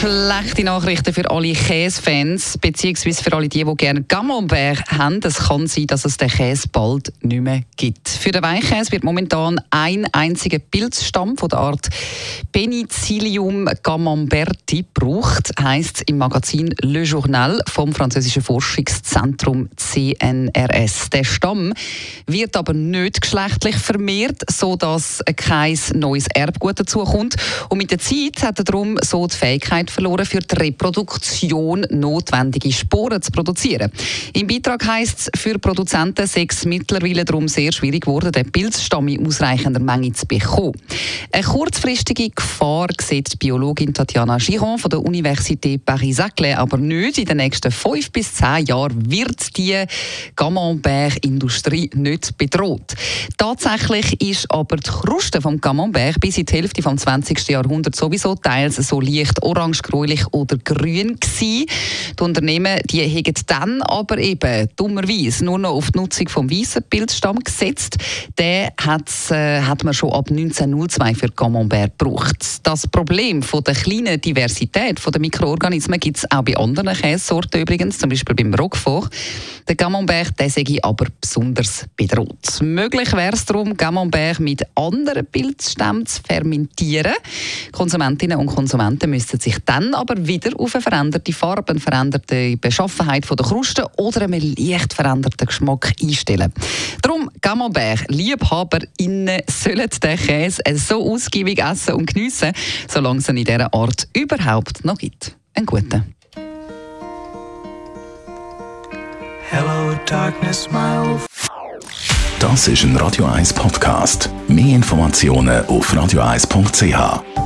Schlechte Nachrichten für alle Käsefans, beziehungsweise für alle die, die gerne Camembert haben. Es kann sein, dass es den Käse bald nicht mehr gibt. Für den Weichkäse wird momentan ein einziger Pilzstamm von der Art Penicillium camemberti gebraucht, heisst im Magazin Le Journal vom französischen Forschungszentrum CNRS. Der Stamm wird aber nicht geschlechtlich vermehrt, sodass kein neues Erbgut dazukommt. Und mit der Zeit hat er darum so die Fähigkeit, Möglichkeit verloren, für die Reproduktion notwendige Sporen zu produzieren. Im Beitrag heisst es, für Produzenten sei es mittlerweile darum sehr schwierig geworden, den Pilzstamm in ausreichender Menge zu bekommen. Eine kurzfristige Gefahr sieht die Biologin Tatjana Giron von der Université Paris-Saclay aber nicht. In den nächsten fünf bis zehn Jahren wird die Camembert-Industrie nicht bedroht. Tatsächlich ist aber die Kruste vom Camembert bis in die Hälfte des 20. Jahrhunderts sowieso teils so leicht orange orange, gräulich oder grün gewesen. Die Unternehmen die haben dann aber eben dummerweise nur noch auf die Nutzung vom weißen Pilzstamm gesetzt. Den äh, hat man schon ab 1902 für Camembert gebraucht. Das Problem von der kleinen Diversität der Mikroorganismen gibt es auch bei anderen Käsesorten übrigens, zum Beispiel beim Roquefort. Der Camembert der sei aber besonders bedroht. Möglich wäre es darum, Camembert mit anderen Pilzstämmen zu fermentieren. Konsumentinnen und Konsumenten müssten sich dann aber wieder auf eine veränderte Farbe, eine veränderte Beschaffenheit der Kruste oder einen leicht veränderten Geschmack einstellen. Darum, Camembert, LiebhaberInnen sollen den Käse so ausgiebig essen und geniessen, solange es ihn in dieser Art überhaupt noch gibt. Ein guter. Hello, darkness, my Das ist ein Radio 1 Podcast. Mehr Informationen auf radio1.ch.